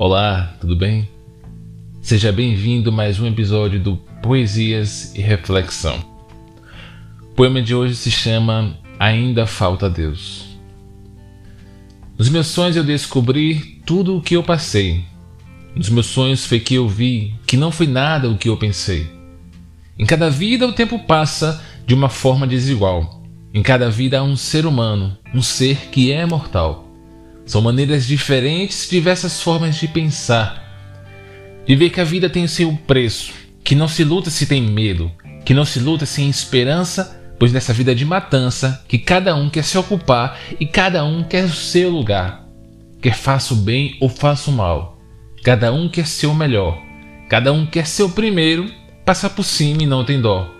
Olá, tudo bem? Seja bem-vindo a mais um episódio do Poesias e Reflexão. O poema de hoje se chama Ainda Falta Deus. Nos meus sonhos eu descobri tudo o que eu passei. Nos meus sonhos foi que eu vi que não foi nada o que eu pensei. Em cada vida o tempo passa de uma forma desigual. Em cada vida há um ser humano, um ser que é mortal. São maneiras diferentes, diversas formas de pensar. De ver que a vida tem o seu preço, que não se luta se tem medo, que não se luta sem esperança, pois nessa vida de matança, que cada um quer se ocupar e cada um quer o seu lugar. Quer faça o bem ou faça o mal. Cada um quer ser o melhor. Cada um quer ser o primeiro, passar por cima e não tem dó.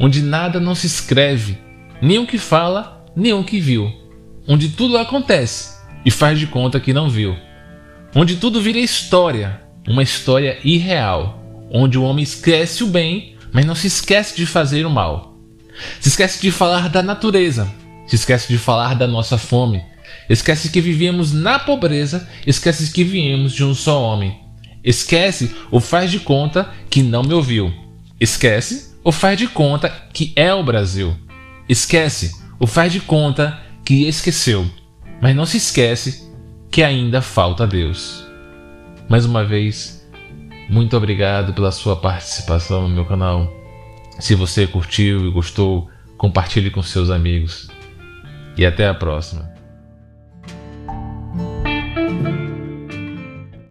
Onde nada não se escreve, nem o que fala, nem o que viu. Onde tudo acontece, e faz de conta que não viu. Onde tudo vira história, uma história irreal, onde o homem esquece o bem, mas não se esquece de fazer o mal. Se esquece de falar da natureza, se esquece de falar da nossa fome, esquece que vivíamos na pobreza, esquece que viemos de um só homem. Esquece ou faz de conta que não me ouviu. Esquece ou faz de conta que é o Brasil. Esquece ou faz de conta que esqueceu. Mas não se esquece que ainda falta Deus. Mais uma vez, muito obrigado pela sua participação no meu canal. Se você curtiu e gostou, compartilhe com seus amigos. E até a próxima.